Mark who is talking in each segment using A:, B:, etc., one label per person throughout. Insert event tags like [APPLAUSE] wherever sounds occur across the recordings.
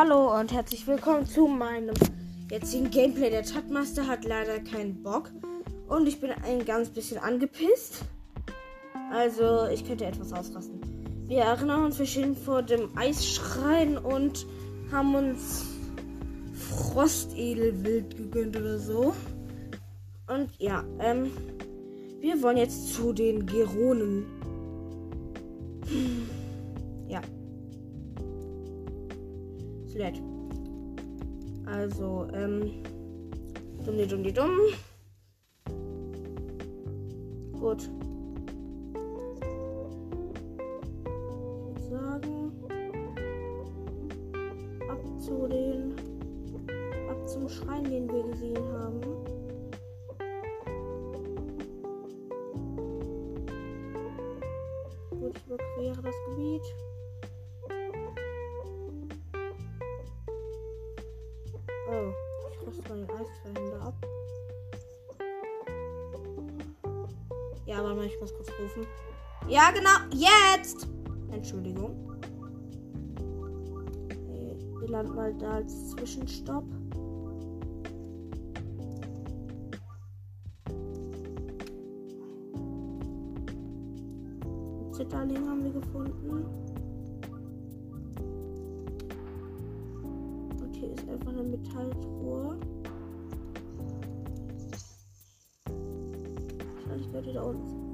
A: Hallo und herzlich willkommen zu meinem jetzigen Gameplay. Der Chatmaster hat leider keinen Bock und ich bin ein ganz bisschen angepisst. Also, ich könnte etwas ausrasten. Wir erinnern uns, wir stehen vor dem Eisschrein und haben uns Frostedelwild gegönnt oder so. Und ja, ähm, wir wollen jetzt zu den Geronen. Ja. Sled. Also, ähm, dumm, dumm, dumm. Gut. Entschuldigung. Okay, wir landen mal da als Zwischenstopp. Zitterling haben wir gefunden. Und hier ist einfach eine Metalltruhe. Wahrscheinlich gehört die da unten.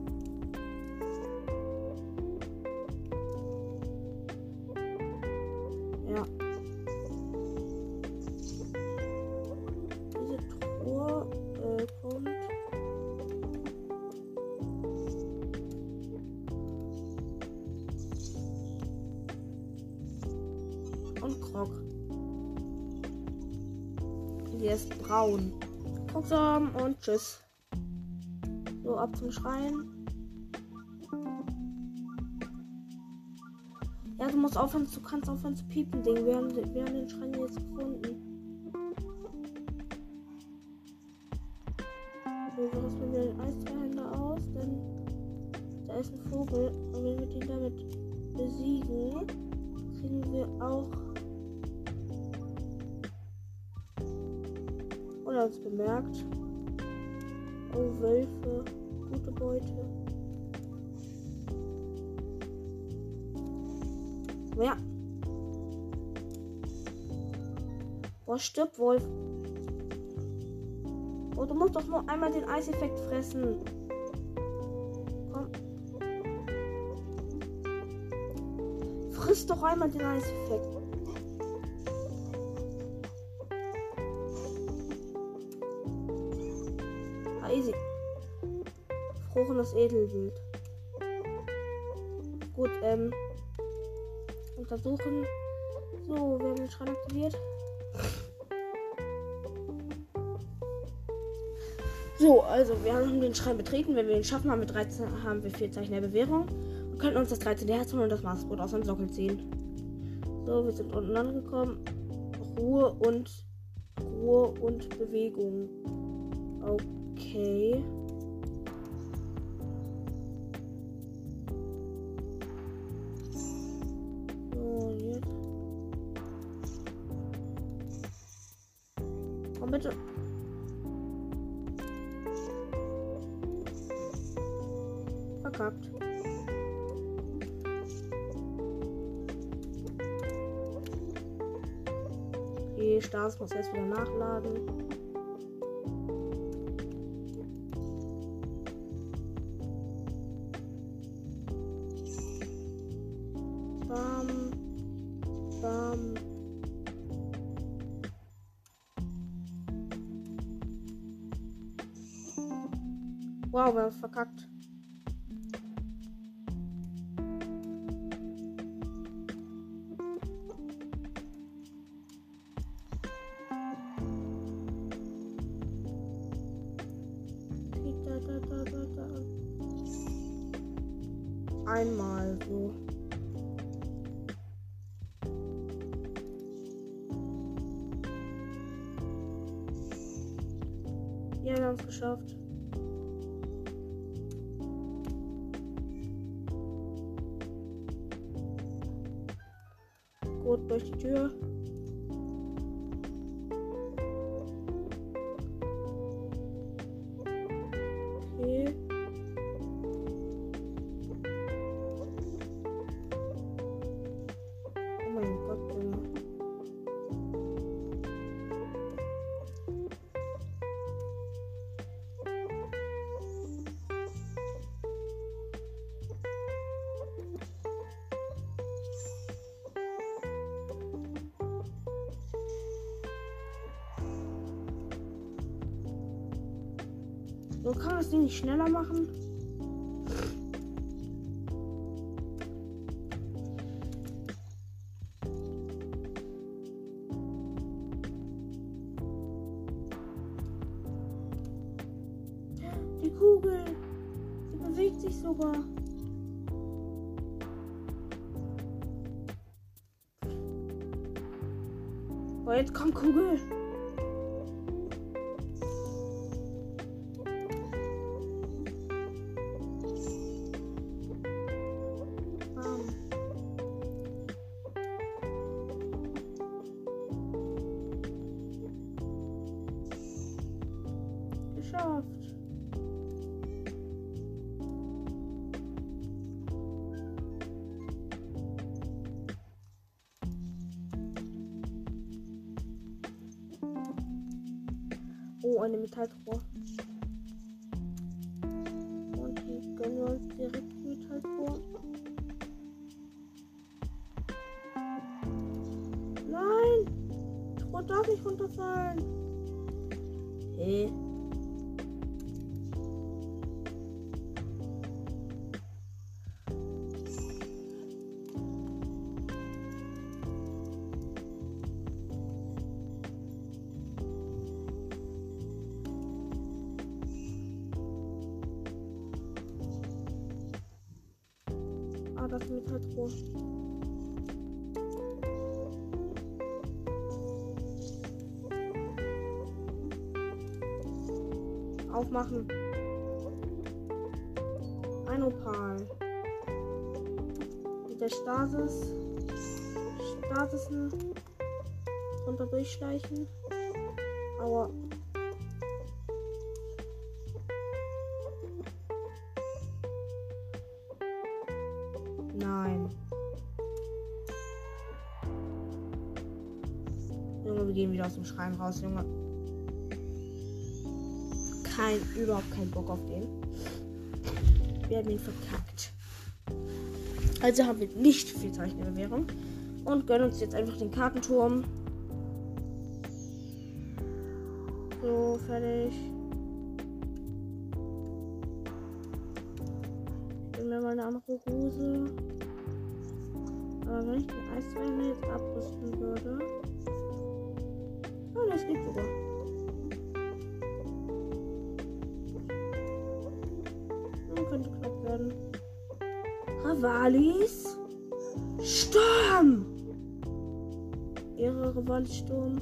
A: Braun. Krogsam und tschüss. So, ab zum Schrein. Ja, du musst aufhören, du kannst aufhören zu piepen, Ding. Wir haben, wir haben den Schrein jetzt gefunden. So, rüsten wir den Eisverhänder aus, denn da ist ein Vogel. Und wenn wir den damit besiegen, kriegen wir auch oder uns bemerkt. Oh, Wölfe. Gute Beute. Ja. Boah, stirb, Wolf. Oh, du musst doch nur einmal den Eiseffekt fressen. Komm. Friss doch einmal den Eiseffekt. Frochenes Edelwild. Gut, ähm. Untersuchen. So, wir haben den Schrein aktiviert. So, also wir haben den Schrein betreten. Wenn wir ihn schaffen, haben wir 13, haben wir vier Zeichen der Bewährung und können uns das 13. Herz holen und das Maßbrot aus dem Sockel ziehen. So, wir sind unten angekommen. Ruhe und Ruhe und Bewegung. Okay. Komm bitte. Verkackt. Okay, Stars muss erst wieder nachladen. Nur kann man das Ding nicht schneller machen. Geschafft. Oh, eine Metalltruhe. Aufmachen. Ein Opal. Mit der Stasis. Stasisen. Runter durchschleichen. Aua. Nein. Junge, wir gehen wieder aus dem Schrein raus, Junge. Kein, überhaupt kein Bock auf den. Wir haben ihn verkackt. Also haben wir nicht viel Zeichnerbewährung. Und gönnen uns jetzt einfach den Kartenturm. So, fertig. Will mir mal eine andere Hose. Aber wenn ich den Eisweichen jetzt abrüsten würde. Oh, das geht sogar. Ravalis Sturm! Ihre Ravalis Sturm.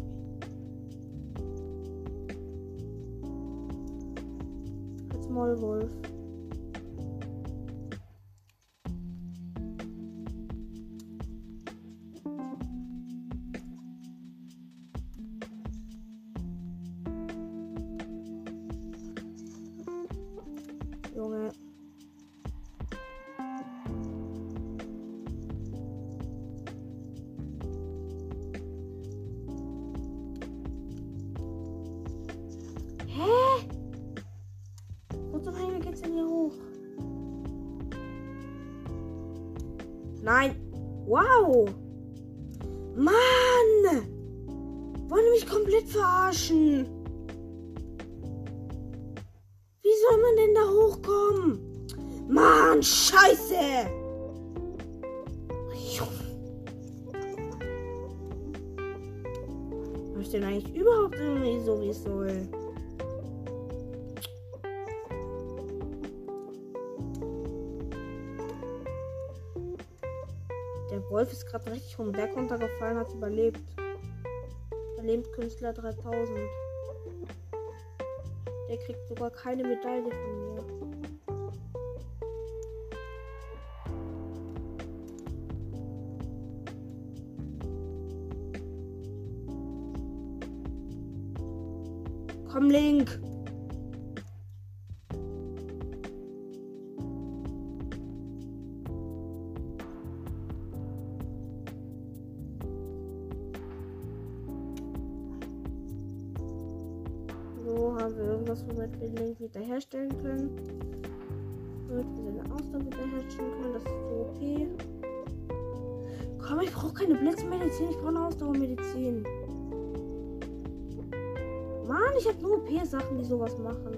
A: Als Mollwolf. Nein. Wow. Mann. Wollen mich komplett verarschen? Wie soll man denn da hochkommen? Mann, scheiße! Was ist denn eigentlich überhaupt irgendwie so, wie es soll? Wolf ist gerade richtig vom Berg runtergefallen, hat überlebt. Überlebenskünstler 3000. Der kriegt sogar keine Medaille von mir. Haben wir irgendwas, womit wir Link wiederherstellen können. Womit wir seine Ausdauer wiederherstellen können. Das ist so OP. Komm, ich brauche keine Blitzmedizin, ich brauche eine Ausdauermedizin. Mann, ich habe nur OP-Sachen, die sowas machen.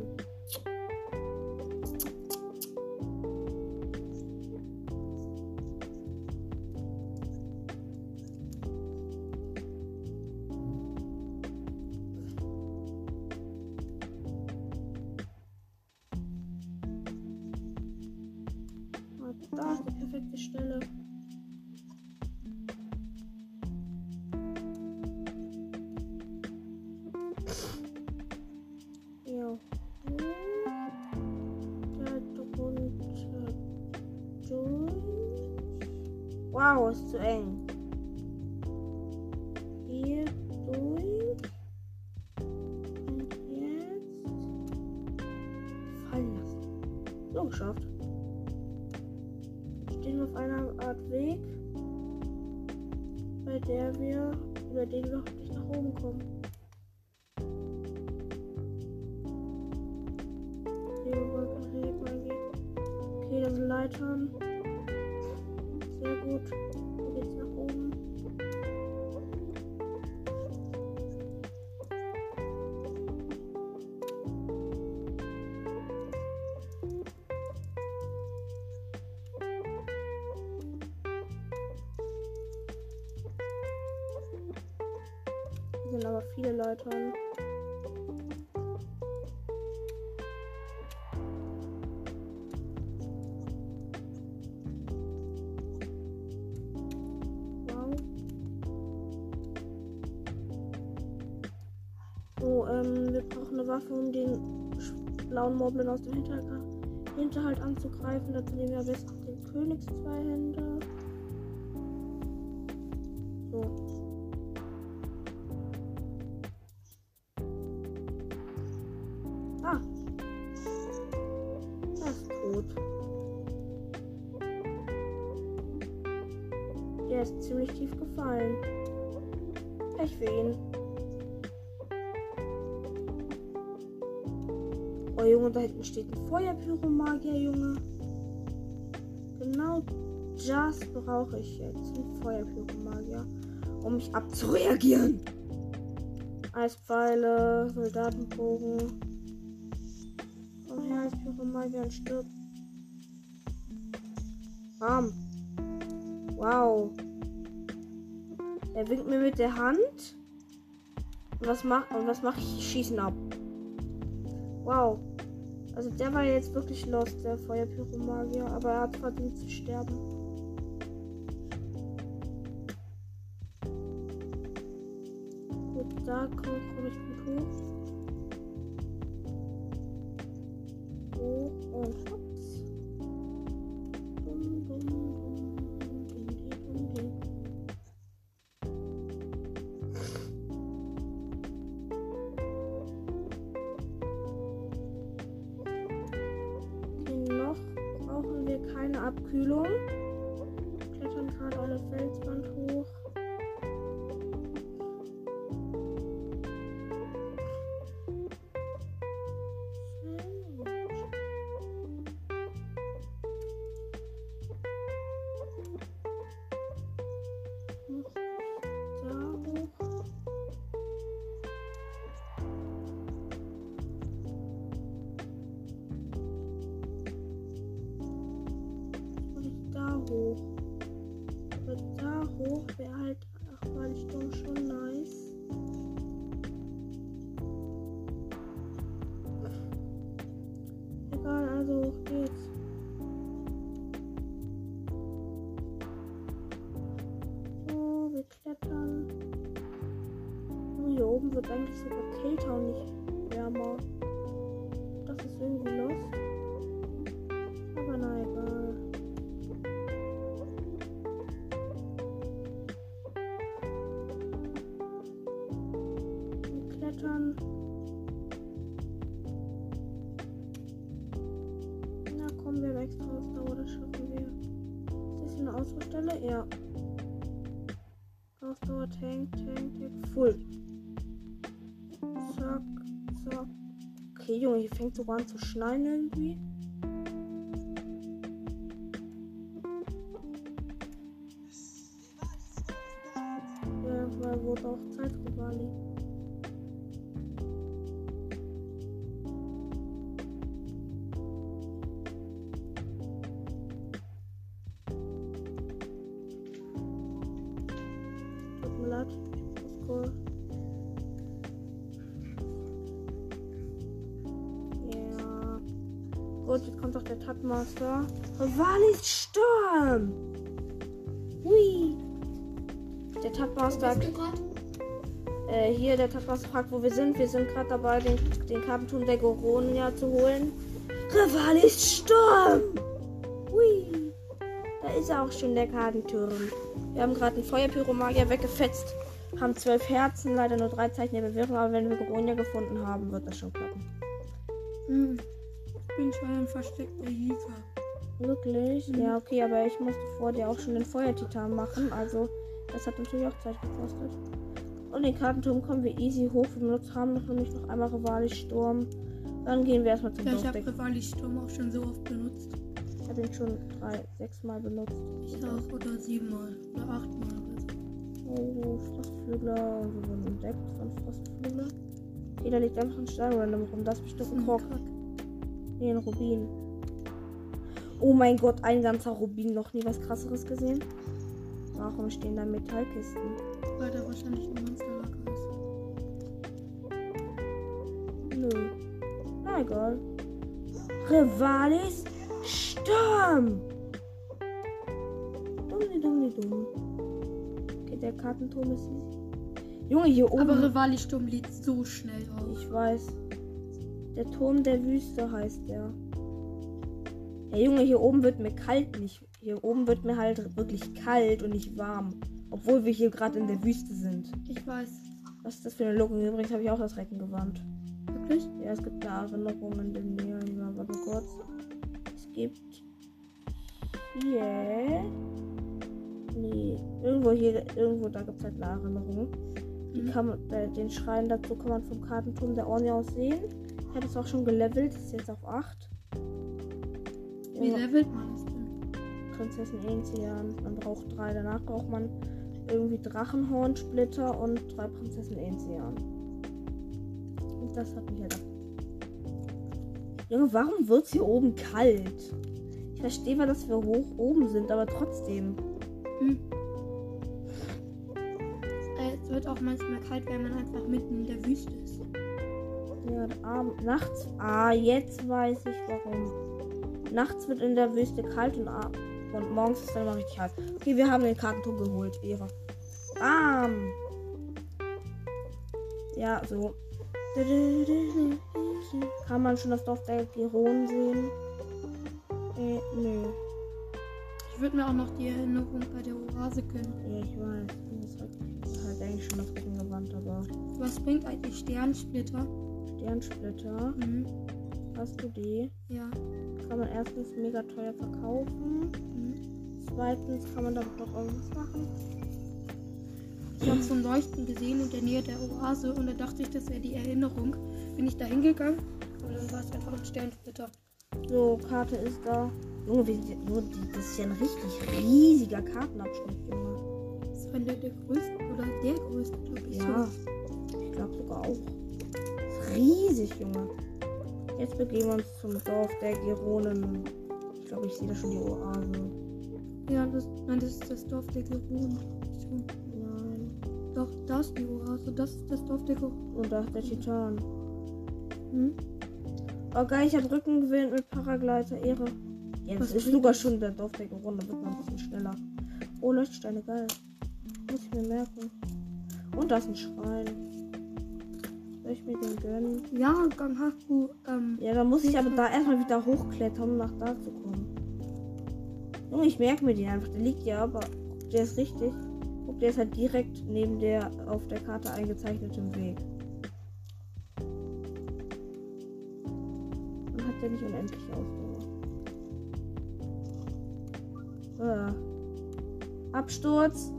A: Bei der wir, über den wir hoffentlich nach oben kommen. Okay, sind Leitern. Sehr gut. Moblin aus dem Hinterhalt, Hinterhalt anzugreifen. Dazu nehmen wir am besten den Königszweihänder. So. Ah. Er ist tot. Der ist ziemlich tief gefallen. Pech für ihn. Oh Junge, da hinten steht ein Feuerpyromagier, Junge. Genau das brauche ich jetzt. Ein Feuerpyromagier, um mich abzureagieren. Eispfeile, Soldatenbogen. Komm her, Eispyromagier und stirb. Bam. Wow. Er winkt mir mit der Hand. Und was macht und was mache ich? Ich schieße ihn ab. Wow. Also der war jetzt wirklich lost, der Feuerpyromagier, aber er hat verdient zu sterben. Wird eigentlich sogar kälter und nicht wärmer. Das ist irgendwie lost. Aber na egal. Klettern. Na komm, wir haben extra Ausdauer, das schaffen wir. Ist das eine Ausbaustelle? Ja. Ausdauer, Tank, Tank, Tank, Full. Okay, Junge, hier fängt sogar an zu schneien irgendwie. Tatmaster fragt, wo wir sind. Wir sind gerade dabei, den, den Kartenturm der Goronia zu holen. Rivalis Sturm! Hui! Da ist auch schon der Kartenturm. Wir haben gerade einen Feuerpyromagier weggefetzt. Haben zwölf Herzen, leider nur drei Zeichen der Bewährung, aber wenn wir Goronia gefunden haben, wird das schon klappen.
B: Hm. Ich bin schon ein versteckter Jäger.
A: Wirklich?
B: Mhm.
A: Ja, okay, aber ich musste vor dir auch schon den Feuertitan machen, also das hat natürlich auch Zeit gekostet. Und den Kartenturm kommen wir easy hoch. Wir benutzt- haben noch nämlich noch einmal Rivalis Sturm. Dann gehen wir erstmal zum
B: Ja, ich habe. Rivali Sturm auch schon so oft benutzt.
A: Ich habe ihn schon drei, sechs Mal benutzt.
B: Ich auch. Oder. Oder achtmal. Oder so.
A: Oh, Frostflügler. Wir wurden entdeckt von Frostflügler. Okay, da liegt einfach ein Steinrandom rum. Das ist bestimmt ein Krog.
B: Kack.
A: Nee, ein Rubin. Oh mein Gott, ein ganzer Rubin. Noch nie was krasseres gesehen. Warum stehen da Metallkisten?
B: Weil da wahrscheinlich ein Monsterlager ist.
A: Nö. Na egal. Rivalis Sturm. Dummi, dummi, dumm. Okay, der Kartenturm ist easy. Junge, hier oben.
B: Aber Rivali Sturm lädt so schnell auf.
A: ich weiß. Der Turm der Wüste heißt der. Ja, Junge, hier oben wird mir kalt nicht. Hier oben wird mir halt wirklich kalt und nicht warm. Obwohl wir hier gerade in der Wüste sind.
B: Ich weiß.
A: Was ist das für eine Logik? Übrigens habe ich auch das Recken gewarnt.
B: Wirklich?
A: Ja, es gibt eine Erinnerung in der Nähe. Ja, warte kurz. Es gibt hier. Nee, irgendwo hier, irgendwo da gibt es halt eine Erinnerung. Die
B: Mhm.
A: kann man, äh, den Schrein dazu kann man vom Kartenturm der Ornia aus sehen. Ich hatte es auch schon gelevelt, ist jetzt auf 8.
B: Wie
A: Ja,
B: levelt man es denn?
A: Prinzessin Enzian. Man braucht drei. Danach braucht man irgendwie Drachenhornsplitter und drei Prinzessin Enzian. Und das hat mich halt. Junge, warum wird's hier oben kalt? Ich verstehe mal, dass wir hoch oben sind, aber trotzdem.
B: Hm. Äh, Es wird auch manchmal kalt, wenn man einfach mitten in der Wüste ist.
A: Ja, abend, nachts. Ah, jetzt weiß ich warum. Nachts wird in der Wüste kalt und, ab- und morgens ist dann immer richtig heiß. Okay, wir haben den Kartenturm geholt. Ehre. Bam! Ja, so. Kann man schon das Dorf der Giron sehen? Äh, nö.
B: Ich würde mir auch noch die Erinnerung bei der Oase gönnen.
A: Ja, ich weiß. Das ist halt, halt eigentlich schon das Gegengewandt, aber.
B: Was bringt eigentlich Sternsplitter?
A: Sternsplitter.
B: Mhm.
A: Hast du die?
B: Ja.
A: Kann man erstens mega teuer verkaufen.
B: Mhm.
A: Zweitens kann man damit noch irgendwas machen.
B: Ich habe so ein Leuchten gesehen in der Nähe der Oase und da dachte ich, das wäre die Erinnerung. Bin ich da hingegangen und dann war es einfach ein Sternsplitter.
A: So, Karte ist da. Junge, das ist ja ein richtig riesiger Kartenabschnitt, Junge.
B: Das war der, der größte oder der größte, glaube ich.
A: Ja, ich glaube sogar auch. Riesig, Junge. Jetzt begeben wir uns zum Dorf der Geronen. Ich glaube, ich sehe da schon die Oase.
B: Ja, das, nein, das ist das Dorf der Gerunen. Schon.
A: Nein.
B: Doch, da ist die Oase. Das ist das Dorf der Gerunen.
A: Und da ist der Titan.
B: Hm?
A: Oh geil, ich habe Rücken gewählt mit Paragleiter. Ehre. Ja, das
B: Was
A: ist sogar
B: das?
A: schon der Dorf der Geronen. Da wird man ein bisschen schneller. Oh, Leuchtsteine, geil. Muss ich mir merken. Und da ist ein Schrein. Ich mir den gönnen?
B: Ja, Ganghaku, ähm,
A: Ja, da muss ich aber da erstmal wieder hochklettern, um nach da zu kommen. Junge, ich merke mir den einfach. Der liegt ja, aber der ist richtig. Guck, der ist halt direkt neben der auf der Karte eingezeichneten Weg. Und hat der nicht unendlich Ausdauer. Äh. Absturz.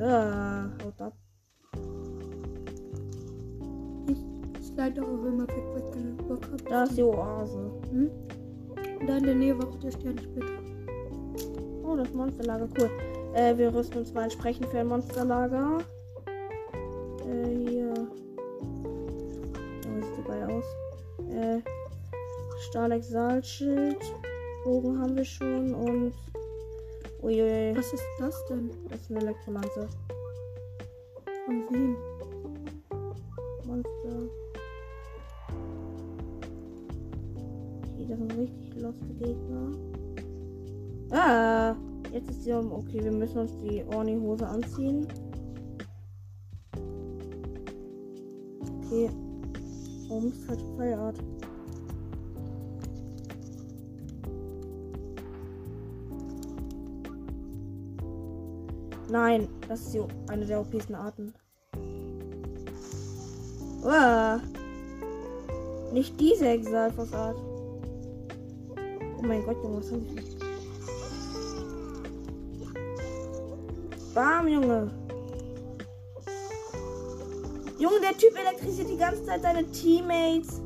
A: Äh, haut ab.
B: Leite auch immer keinen Bock habe.
A: Da ist die Oase.
B: Hm? Und da in der Nähe war auch der Sternsplitter.
A: Oh, das Monsterlager, cool. Äh, wir rüsten uns mal entsprechend für ein Monsterlager. Äh, hier. Oh, sieht so geil aus. Äh, Stahlexalschild. Bogen haben wir schon und. Uiuiui,
B: Was ist das denn?
A: das ist eine Elektrolanze.
B: Von wem?
A: Jetzt ist sie um. Okay, wir müssen uns die Orni-Hose anziehen. Okay. Warum ist falsche Pfeilart? Nein, das ist eine der OPsten Arten. Uah. Nicht diese Exalfos-Art. Oh mein Gott, Junge, was haben die? Bam, Junge. Junge, der Typ elektrisiert die ganze Zeit seine Teammates.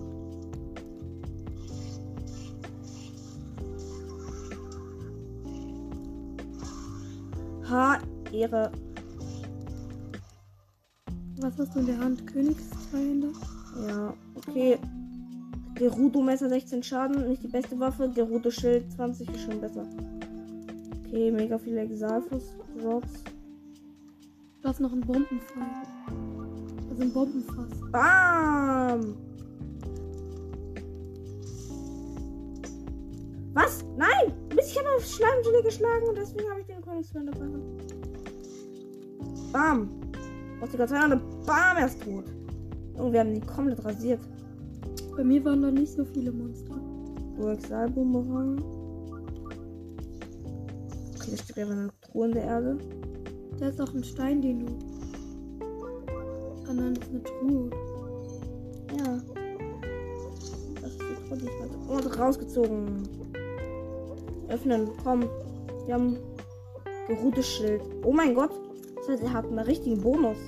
A: Ha, Ehre.
B: Was hast du in der Hand? Königszweihänder?
A: Ja, okay. Gerudo-Messer 16 Schaden, nicht die beste Waffe. Gerudo-Schild 20 ist schon besser. Okay, mega viele Exalfus-Drops.
B: Du hast noch einen Bombenfall. Also ein Bombenfass.
A: Bam! Was? Nein! Ich habe auf Schleimgelee geschlagen und deswegen habe ich den Königsmann dabei. Bam! Aus die ganze Zeit Bam, er ist tot. Und wir haben die komplett rasiert.
B: Bei mir waren da nicht so viele Monster.
A: Exalbumerang. Okay, da steht einfach eine Truhe in der Erde.
B: Da ist auch ein Stein, den du. Ah nein, das ist eine Truhe.
A: Ja. Das ist die Truhe, die ich hatte. Und rausgezogen. Öffnen, komm. Wir haben geruhtes Schild. Oh mein Gott. Das heißt, er hat einen richtigen Bonus.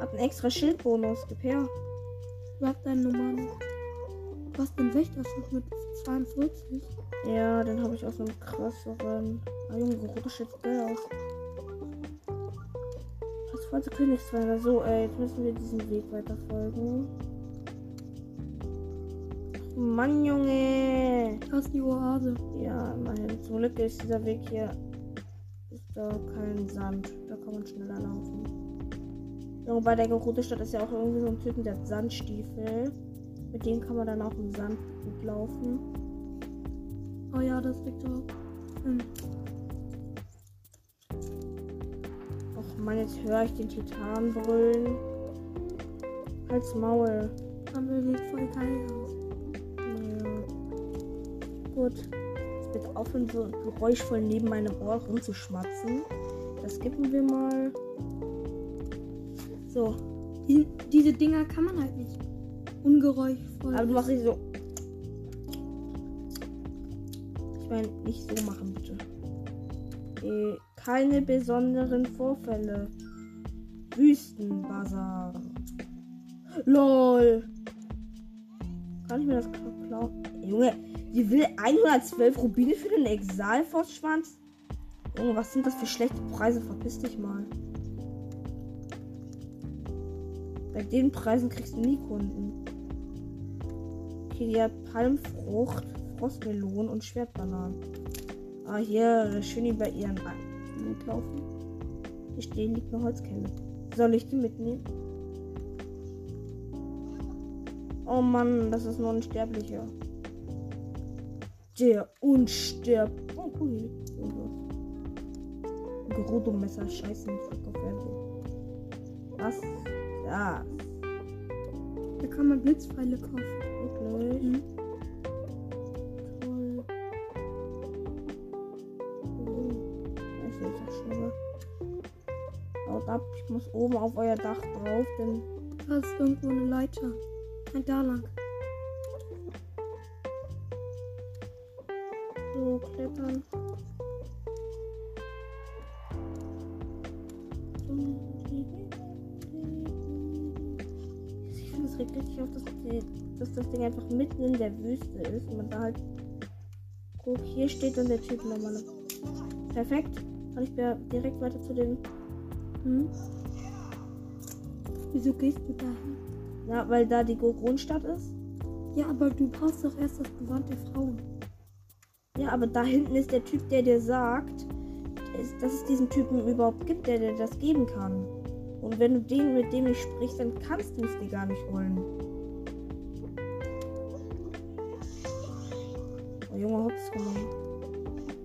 A: Hat einen extra Schildbonus. Gib her.
B: Du hast deinen normalen. Du hast den Wächterschutz mit 42.
A: Ja, den habe ich aus einem krasseren. Ah, Junge, geruhtes Schild sieht geil aus. Das wollte Königsweiler. So, ey, jetzt müssen wir diesen Weg weiter folgen. Mann, Junge.
B: Du hast die Oase.
A: Ja, immerhin. Zum Glück ist dieser Weg hier. Ist da kein Sand. Da kann man schneller laufen. Junge, bei der Gerote Stadt ist ja auch irgendwie so ein Typen, der hat Sandstiefel. Mit dem kann man dann auch im Sand gut laufen.
B: Oh ja, das liegt auch. Hm.
A: Och man, jetzt höre ich den Titan brüllen. Halt's Maul.
B: Aber sieht voll geil aus.
A: Ja. Gut. Jetzt bitte aufhören, so geräuschvoll neben meinem Ohr rumzuschmatzen. Das skippen wir mal. So.
B: Die, diese Dinger kann man halt nicht ungeräuschvoll.
A: Aber du machst nicht so. Ich meine, nicht so machen, bitte. Äh, keine besonderen Vorfälle. Wüstenbazar. LOL. Kann ich mir das kla- klauen? Junge, die will 112 Rubine für den Exalforce-Schwanz? Junge, was sind das für schlechte Preise? Verpiss dich mal. Bei den Preisen kriegst du nie Kunden. Okay, die hat Palmfrucht, Frostmelonen und Schwertbananen. Ah, hier schön über ihren Blut laufen. Hier stehen liegt eine Holzkelle. Soll ich die mitnehmen? Oh Mann, das ist nur ein Sterblicher. Der Unsterb. Oh, cool. hier Gerudo-Messer. Scheiße, Fuck auf Fernsehen. Was? Ja,
B: Da kann man Blitzpfeile kaufen.
A: wirklich.
B: Mhm.
A: Muss oben auf euer Dach drauf, denn
B: Da ist irgendwo eine Leiter. Nein, da lang.
A: so klettern. Ich finde es richtig auf, dass, die, dass das Ding einfach mitten in der Wüste ist und man da halt. Guck, hier steht dann der Typ nochmal. Perfekt. Kann ich direkt weiter zu den.
B: Hm? Wieso gehst du da hin?
A: Na, weil da die Goronstadt ist.
B: Ja, aber du brauchst doch erst das Gewand der Frauen.
A: Ja, aber da hinten ist der Typ, der dir sagt, dass es diesen Typen überhaupt gibt, der dir das geben kann. Und wenn du den mit dem nicht sprichst, dann kannst du es dir gar nicht holen. Oh Junge, hops genommen.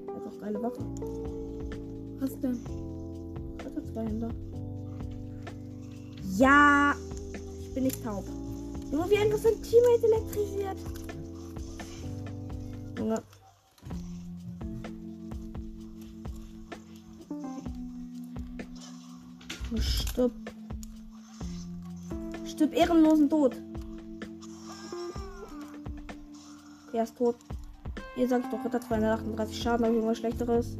A: Er hat auch geile Waffen.
B: Was denn?
A: Hat er zwei Hände? Ja! Ich bin nicht taub. Junge, wie einfach sein Teammate elektrisiert. Junge. Stirb. Stirb ehrenlosen Tod. Er ist tot. Hier sag ich doch, Ritter 238 Schaden, aber irgendwas schlechteres.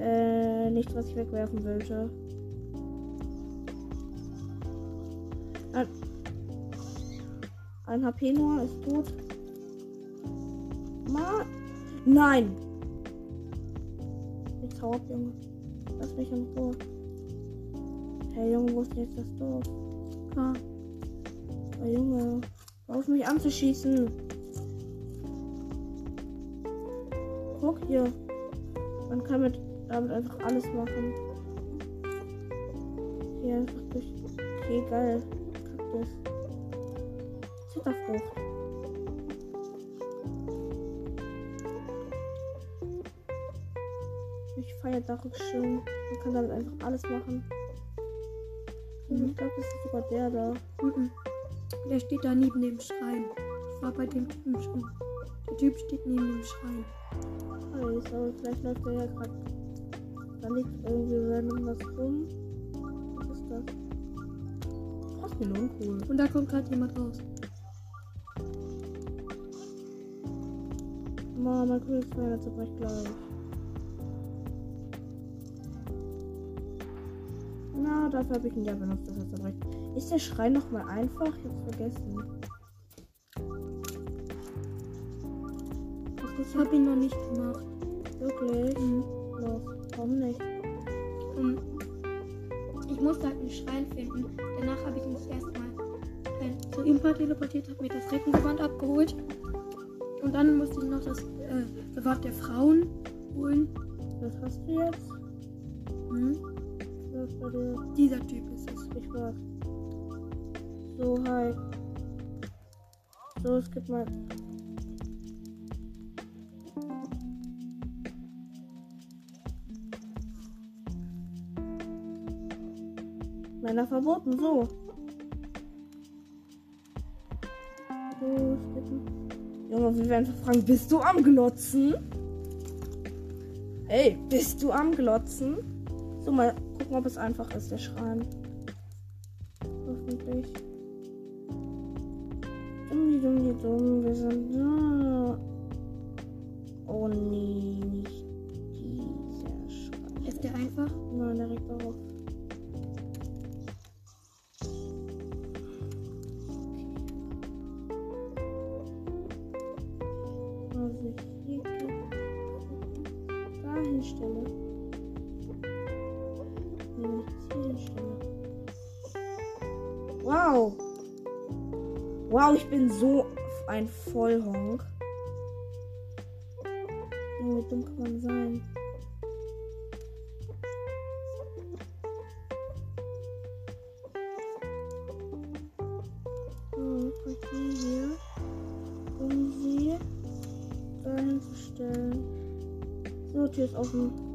A: Äh, nicht, was ich wegwerfen wollte. Ein HP nur, ist tot. Ma Nein! Jetzt hau ab, Junge. Lass mich in Ruhe. Hey Junge, wo ist jetzt das Dorf?
B: Ah,
A: Oh, Junge, auf mich anzuschießen. Guck hier. Man kann mit, damit einfach alles machen. Hier einfach durch. Okay, geil. Kaktus. Zitterfrucht. Ich feiere Daruk schön. Man kann damit einfach alles machen.
B: Mhm.
A: Ich glaube, das ist sogar der da.
B: mhm. Der steht da neben dem Schrein. Ich war bei dem Typen schon. Der Typ steht neben dem Schrein.
A: Weiß, aber vielleicht läuft er ja gerade. Da liegt irgendwie random was rum. Was ist das? Frostmelon, cool.
B: Und da kommt gerade jemand raus.
A: Mann, mein Königsmeer zerbrecht gleich. Na, dafür habe ich ihn ja benutzt, dass er zerbricht. Ist der Schrein noch mal einfach? Ich hab's vergessen.
B: Ich habe ihn noch nicht gemacht.
A: wirklich?
B: Mhm.
A: Los, warum nicht?
B: Und ich musste halt einen Schrein finden. Danach habe ich mich erstmal zu ihm teleportiert, habe mir das Reckengewand abgeholt. Und dann musste ich noch das äh, Gewand der Frauen holen.
A: Was hast du jetzt?
B: Mhm.
A: Was bei dir?
B: Dieser Typ ist es.
A: Ich war. So, hi. So, es gibt mal. Männer verboten. So, Junge, wir werden fragen, bist du am Glotzen? Ey, bist du am Glotzen? So, mal gucken, ob es einfach ist, der Schrein. Hoffentlich. Dummi, dummi, dumm, wir sind Junge, wie dumm kann man sein? So, die hier, um sie dahin zu stellen. So, Tür ist offen.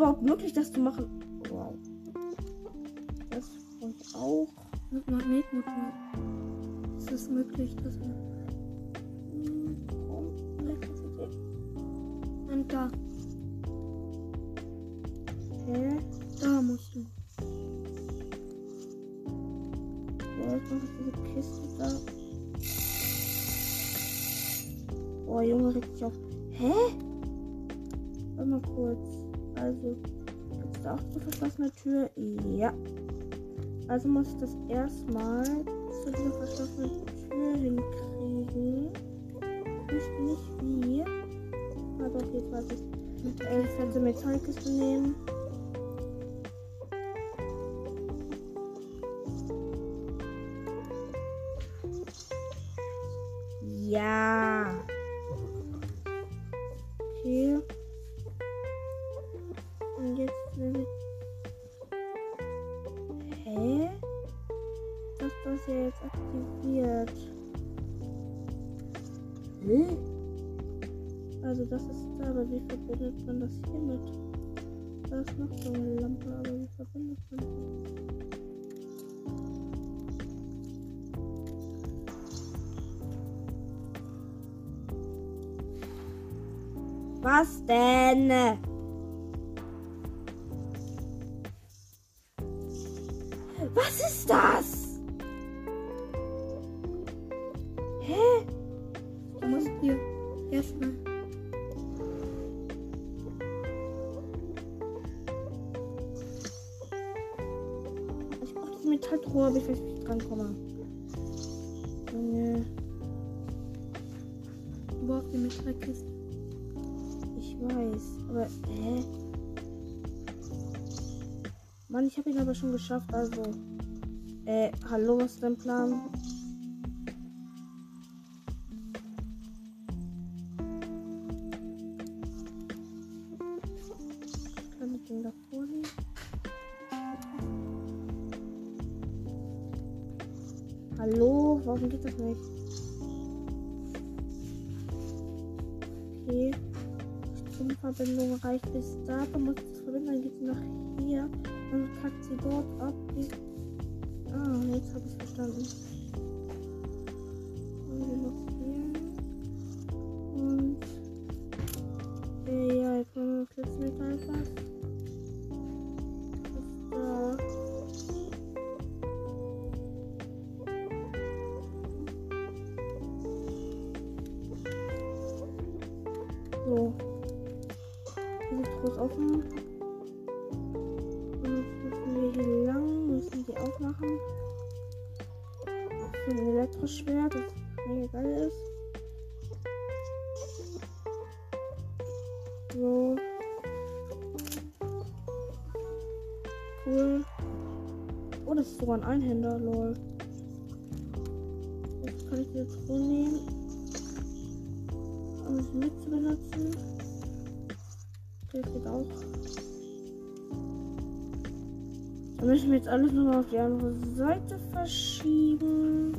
A: Überhaupt möglich, das zu machen? Wow. Das und auch.
B: Mit Magnetmotor. Ist es möglich, dass man
A: Hm,
B: ein Da.
A: Hä?
B: Da musst du.
A: So, jetzt mache ich diese Kiste da. Boah, Junge, regt sich auf. Hä? Warte mal kurz. Also, da auch eine verschlossene Tür? Ja. Also muss ich das erstmal zu dieser verschlossenen Tür hinkriegen. Ich wüsste nicht wie. Aber doch, jetzt weiß ich. Äh, fette Metallkiste nehmen. Was denn? Was ist das? Ich habe ihn aber schon geschafft, also. Äh, hallo, was ist dein Plan? Jetzt habe ich verstanden. Sogar ein Einhänder, lol. Jetzt kann ich die Truhe nehmen. Um es mit zu benutzen. Das geht auch. Dann müssen wir jetzt alles nochmal auf die andere Seite verschieben.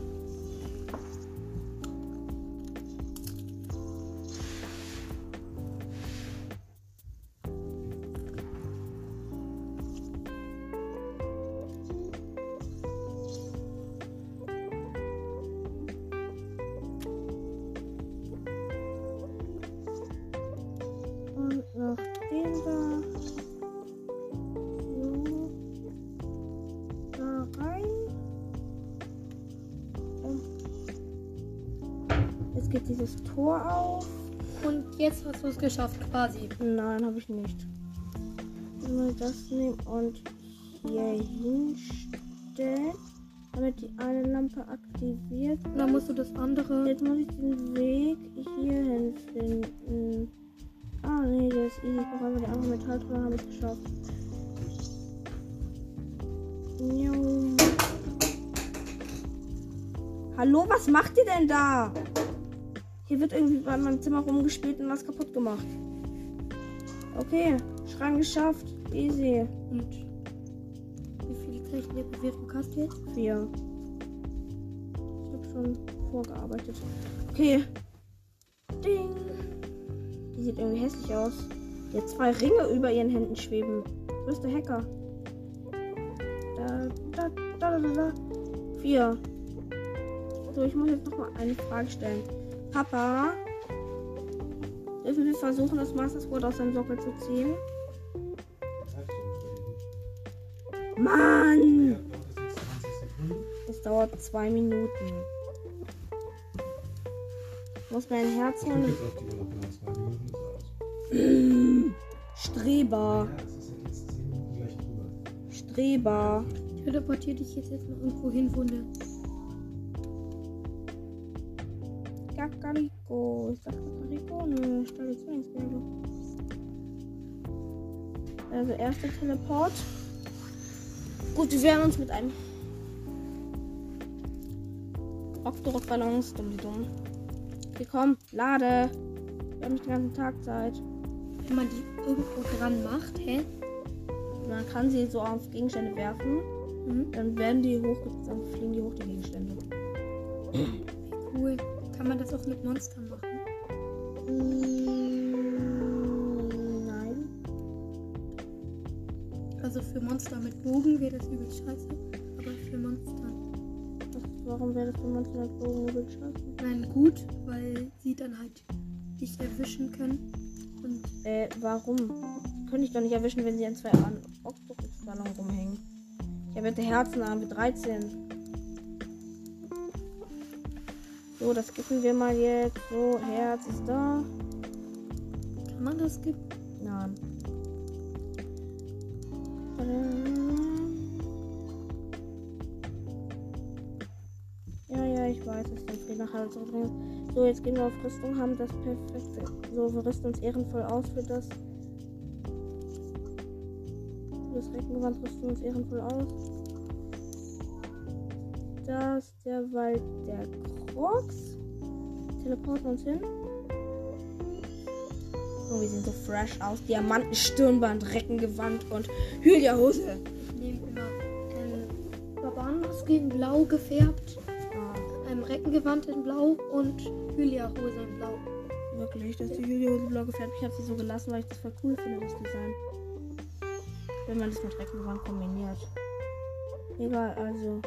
A: Da. So. Da rein. Und jetzt geht dieses Tor auf.
B: Und jetzt hast du es geschafft, quasi.
A: Nein, habe ich nicht. Nur das nehmen und hier hinstellen, damit die eine Lampe aktiviert
B: Und dann musst du das andere.
A: Jetzt muss ich den Weg hierhin finden. Das ist easy. Ich brauche einfach die andere Metalltruhe, habe ich geschafft. Hallo, was macht ihr denn da? Hier wird irgendwie bei meinem Zimmer rumgespielt und was kaputt gemacht. Okay, Schrank geschafft. Easy.
B: Und wie viele Zeichen der Bewertung hast du jetzt?
A: Vier. Ich habe schon vorgearbeitet. Okay. Sieht irgendwie hässlich aus. Hat zwei Ringe über ihren Händen schweben. Wo ist der Hacker? Da, da, da, da, da. Vier. So, ich muss jetzt noch mal eine Frage stellen. Papa, Dürfen wir versuchen, das Master Sword aus seinem Sockel zu ziehen? Mann! Das dauert zwei Minuten. Ich muss mein Herz holen. Streber. Streber.
B: Teleportier dich jetzt, noch irgendwo hin, wo ne.
A: Kakariko. Ist das Kakariko? Stelle Zwillingsgelbe. Also, erster Teleport. Gut, wir werden uns mit einem Octorok-Ballons, dumm die dumm. Okay, komm, lade. Wir haben nicht den ganzen Tag Zeit.
B: Wenn man die irgendwo dran macht, hä?
A: Man kann sie so auf Gegenstände werfen.
B: Mhm.
A: Dann werden die hoch, dann fliegen die hoch, die Gegenstände. [CLEARS THROAT]
B: Cool. Kann man das auch mit Monstern machen?
A: Mm, Nein.
B: Also für Monster mit Bogen wäre das übel scheiße. Aber für Monster.
A: Warum wäre das für Monster mit Bogen übel scheiße?
B: Nein, gut, weil sie dann halt dich erwischen können.
A: Äh, warum? Könnte ich doch nicht erwischen, wenn sie an zwei an Octopus-Ballon rumhängen. Ich habe bitte Herzen an mit 13. So, das skippen wir mal jetzt. So, Herz ist da.
B: kann man das skippen?
A: Nein. Ja, ja, ich weiß, es ist Frieden nach Hause zurückbringen. So, jetzt gehen wir auf Rüstung, haben das perfekte. So, wir rüsten uns ehrenvoll aus für das. Für das Reckengewand rüsten wir uns ehrenvoll aus. Das ist der Wald der Crocs. Teleporten uns hin. Oh, wir sehen so fresh aus. Diamanten, Stirnband, Reckengewand und Hylia-Hose.
B: Ich nehme immer ähm, Barbarenmaske in blau gefärbt,
A: Ah,
B: ähm, Reckengewand in blau und Hylia-Hose in blau.
A: wirklich, dass die Hylia-Hose blau gefärbt. Ich habe sie so gelassen, weil ich das voll cool finde, das Design. Wenn man das mit Reckengewand kombiniert. Egal, also.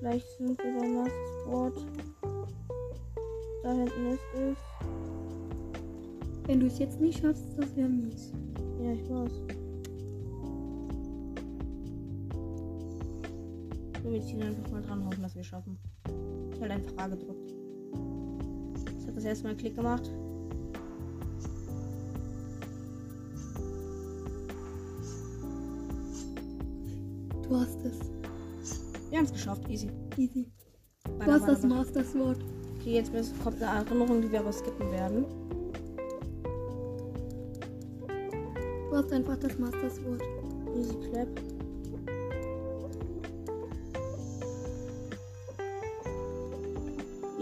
A: Gleich sind wir beim Master Sport. Da hinten ist es.
B: Wenn du es jetzt nicht schaffst, das wäre mies.
A: Ja, ich weiß. So, wir ziehen einfach mal dran, hoffen, dass wir schaffen. Ich habe einfach A gedrückt. Das erste Mal Klick gemacht.
B: Du hast es.
A: Wir haben es geschafft, easy.
B: Easy.
A: Meiner
B: Du hast das. Master Sword.
A: Okay, jetzt kommt eine Erinnerung, die wir aber skippen werden.
B: Du hast einfach das Master Sword.
A: Easy clap.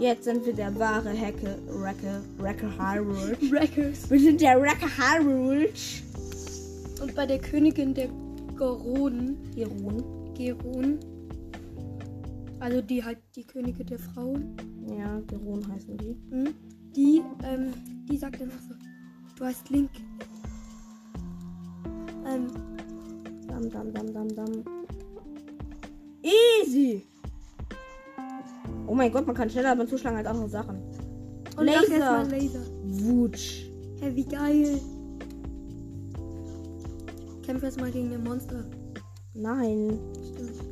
A: Jetzt sind wir der wahre Hecke, Wrecker, Wrecker Hyrule.
B: Wreckers.
A: Wir sind der Wrecker Hyrule.
B: Und bei der Königin der Geronen,
A: Iron.
B: Geron, also die halt die Königin der Frauen,
A: Ja, Geron heißen die.
B: hm, die, ähm, die sagt dann so, du heißt Link. Ähm,
A: Dam, dam, dam, dam, dam. Easy! Mein Gott, man kann schneller beim Zuschlagen als andere Sachen.
B: und
A: Laser.
B: Laser.
A: Wutsch.
B: Hä, wie geil. Kämpfe erstmal gegen den Monster.
A: Nein.
B: Stimmt. Das.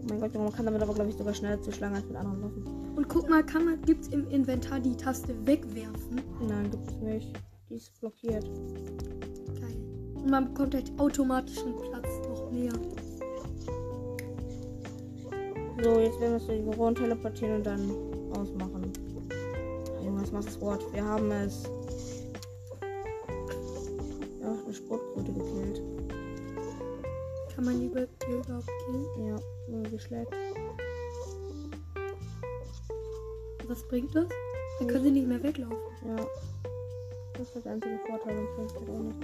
A: Oh mein Gott, man kann damit aber, glaube ich, sogar schneller zuschlagen als mit anderen Waffen.
B: Und guck mal, kann man, gibt's im Inventar die Taste wegwerfen?
A: Nein, gibt es nicht. Die ist blockiert.
B: Geil. Und man bekommt halt automatisch einen Platz mehr.
A: So, jetzt werden wir zu den Geron teleportieren und dann ausmachen. Junge, was macht das Wort? Wir haben es. Ja, eine Sportkröte gekillt.
B: Kann man die über- die überhaupt killen?
A: Ja, nur geschlägt.
B: Was bringt das? Dann kann sie nicht mehr weglaufen.
A: Ja. Das ist der einzige Vorteil sonst geht auch nicht.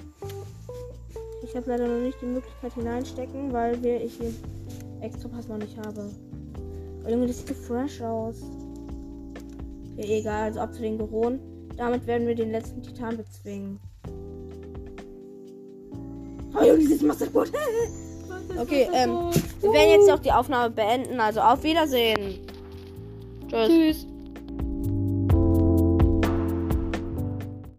A: Ich habe leider noch nicht die Möglichkeit hineinstecken, weil wir ich den extra Pass noch nicht habe. Aber Junge, das sieht so fresh aus. Okay, egal, also ab zu den Geron. Damit werden wir den letzten Titan bezwingen. Oh Junge, dieses [LAUGHS] Masterboot. Okay, ähm, wir werden jetzt auch die Aufnahme beenden. Also auf Wiedersehen. Tschüss.
B: Tschüss.